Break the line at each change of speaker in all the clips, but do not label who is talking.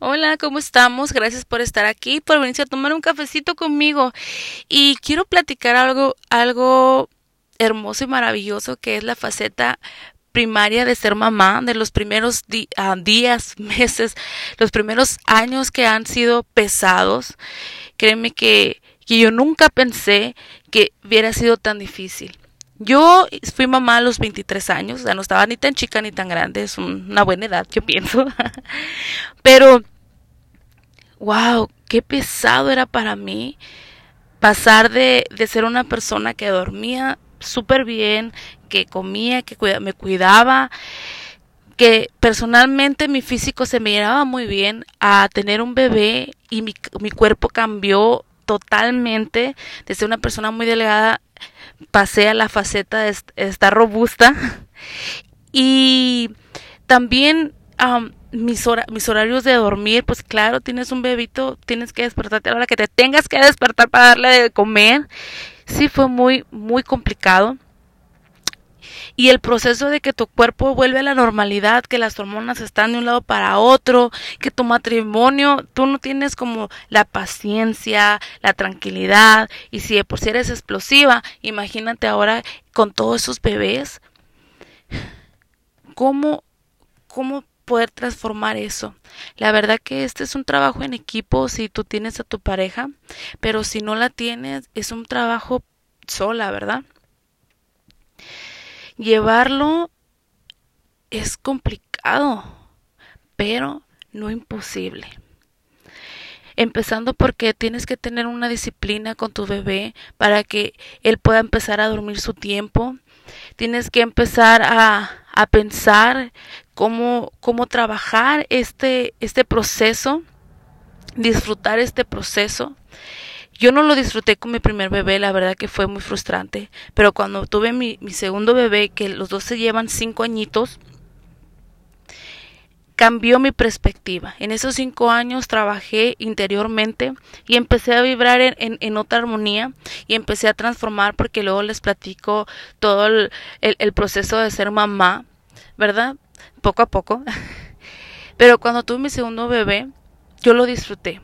Hola, ¿cómo estamos? Gracias por estar aquí, por venirse a tomar un cafecito conmigo. Y quiero platicar algo, algo hermoso y maravilloso que es la faceta primaria de ser mamá, de los primeros ah, días, meses, los primeros años que han sido pesados. Créeme que, que yo nunca pensé que hubiera sido tan difícil. Yo fui mamá a los 23 años, o sea, no estaba ni tan chica ni tan grande, es una buena edad, yo pienso. Pero, wow, qué pesado era para mí pasar de, de ser una persona que dormía súper bien, que comía, que me cuidaba, que personalmente mi físico se miraba muy bien, a tener un bebé y mi, mi cuerpo cambió totalmente, de ser una persona muy delgada pasé a la faceta de estar robusta y también mis, horarios de dormir, pues claro, tienes un bebito, tienes que despertarte a la hora que te tengas que despertar para darle de comer. Sí fue muy, muy complicado y el proceso de que tu cuerpo vuelve a la normalidad, que las hormonas están de un lado para otro, que tu matrimonio, tú no tienes como la paciencia, la tranquilidad, y si por si eres explosiva, imagínate ahora con todos esos bebés, ¿cómo, cómo poder transformar eso. La verdad que este es un trabajo en equipo si tú tienes a tu pareja, pero si no la tienes es un trabajo sola, ¿verdad? Llevarlo es complicado, pero no imposible. Empezando porque tienes que tener una disciplina con tu bebé para que él pueda empezar a dormir su tiempo. Tienes que empezar a, a pensar cómo, cómo trabajar este, este proceso, disfrutar este proceso yo no lo disfruté con mi primer bebé, la verdad que fue muy frustrante, pero cuando tuve mi, segundo bebé, que los dos se llevan cinco añitos, cambió mi perspectiva. En esos cinco años trabajé interiormente y empecé a vibrar en, otra armonía y empecé a transformar porque luego les platico todo el, proceso de ser mamá, ¿verdad? Poco a poco. Pero cuando tuve mi segundo bebé, yo lo disfruté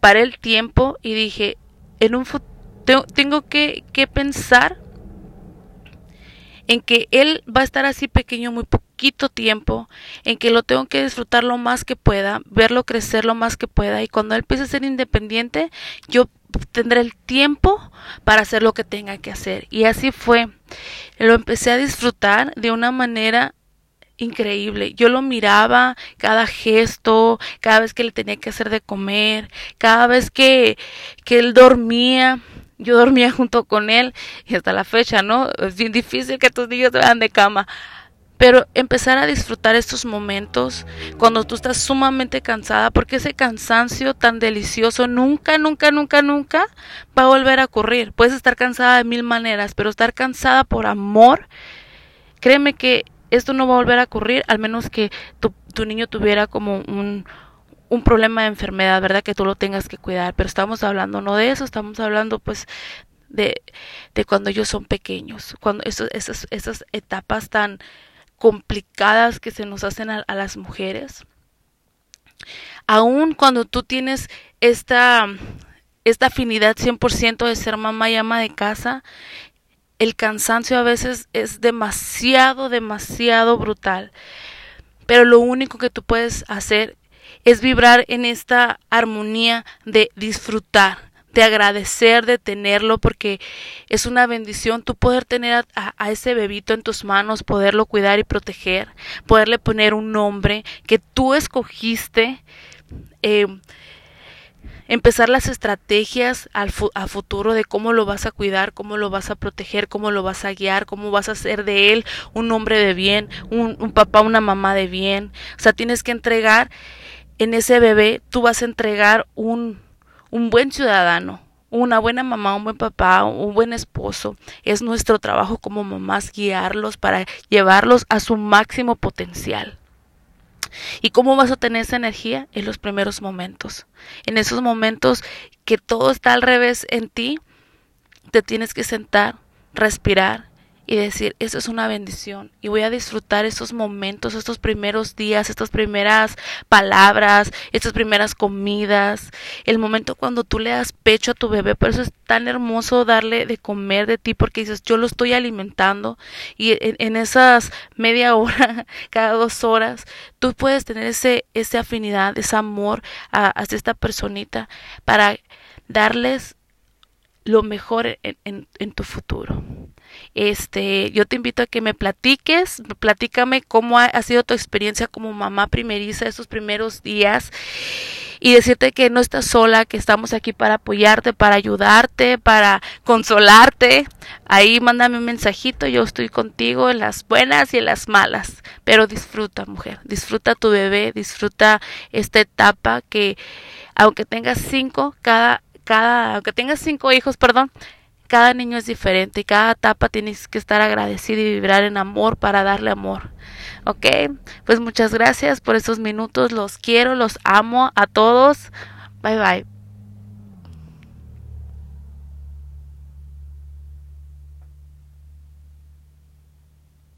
paré el tiempo y dije, en un tengo que, que pensar en que él va a estar así pequeño muy poquito tiempo, en que lo tengo que disfrutar lo más que pueda, verlo crecer lo más que pueda y cuando él empiece a ser independiente, yo tendré el tiempo para hacer lo que tenga que hacer. Y así fue. Lo empecé a disfrutar de una manera increíble. Yo lo miraba, cada gesto, cada vez que le tenía que hacer de comer, cada vez que, que él dormía, yo dormía junto con él y hasta la fecha, ¿no? Es bien difícil que tus niños vean de cama. Pero empezar a disfrutar estos momentos cuando tú estás sumamente cansada, porque ese cansancio tan delicioso nunca, nunca, nunca, nunca va a volver a ocurrir. Puedes estar cansada de mil maneras, pero estar cansada por amor, créeme que esto no va a volver a ocurrir al menos que tu, tu niño tuviera como un, un problema de enfermedad, ¿verdad? Que tú lo tengas que cuidar. Pero estamos hablando no de eso, estamos hablando pues de, de cuando ellos son pequeños, cuando esas, esas etapas tan complicadas que se nos hacen a, a las mujeres. Aún cuando tú tienes esta, esta afinidad 100% de ser mamá y ama de casa, el cansancio a veces es demasiado, demasiado brutal. Pero lo único que tú puedes hacer es vibrar en esta armonía de disfrutar, de agradecer de tenerlo, porque es una bendición tú poder tener a, ese bebito en tus manos, poderlo cuidar y proteger, poderle poner un nombre que tú escogiste. Eh, empezar las estrategias al a futuro de cómo lo vas a cuidar, cómo lo vas a proteger, cómo lo vas a guiar, cómo vas a hacer de él un hombre de bien, un, un papá, una mamá de bien. O sea, tienes que entregar en ese bebé, tú vas a entregar un, un buen ciudadano, una buena mamá, un buen papá, un buen esposo. Es nuestro trabajo como mamás guiarlos para llevarlos a su máximo potencial. ¿Y cómo vas a tener esa energía? En los primeros momentos. En esos momentos que todo está al revés en ti, te tienes que sentar, respirar y decir, eso es una bendición y voy a disfrutar esos momentos, estos primeros días, estas primeras palabras, estas primeras comidas, el momento cuando tú le das pecho a tu bebé, por eso es tan hermoso darle de comer de ti porque dices, yo lo estoy alimentando y en, esas media hora, cada dos horas, tú puedes tener ese, esa afinidad, ese amor hacia esta personita para darles lo mejor en, tu futuro. Este, yo te invito a que me platiques, platícame cómo ha, sido tu experiencia como mamá primeriza esos primeros días y decirte que no estás sola, que estamos aquí para apoyarte, para ayudarte, para consolarte. Ahí mándame un mensajito, yo estoy contigo en las buenas y en las malas, pero disfruta, mujer, disfruta tu bebé, disfruta esta etapa que aunque tengas cinco, cada cada, aunque tengas cinco hijos, perdón, cada niño es diferente y cada etapa tienes que estar agradecido y vibrar en amor para darle amor. Ok, pues muchas gracias por estos minutos, los quiero, los amo a todos. Bye bye.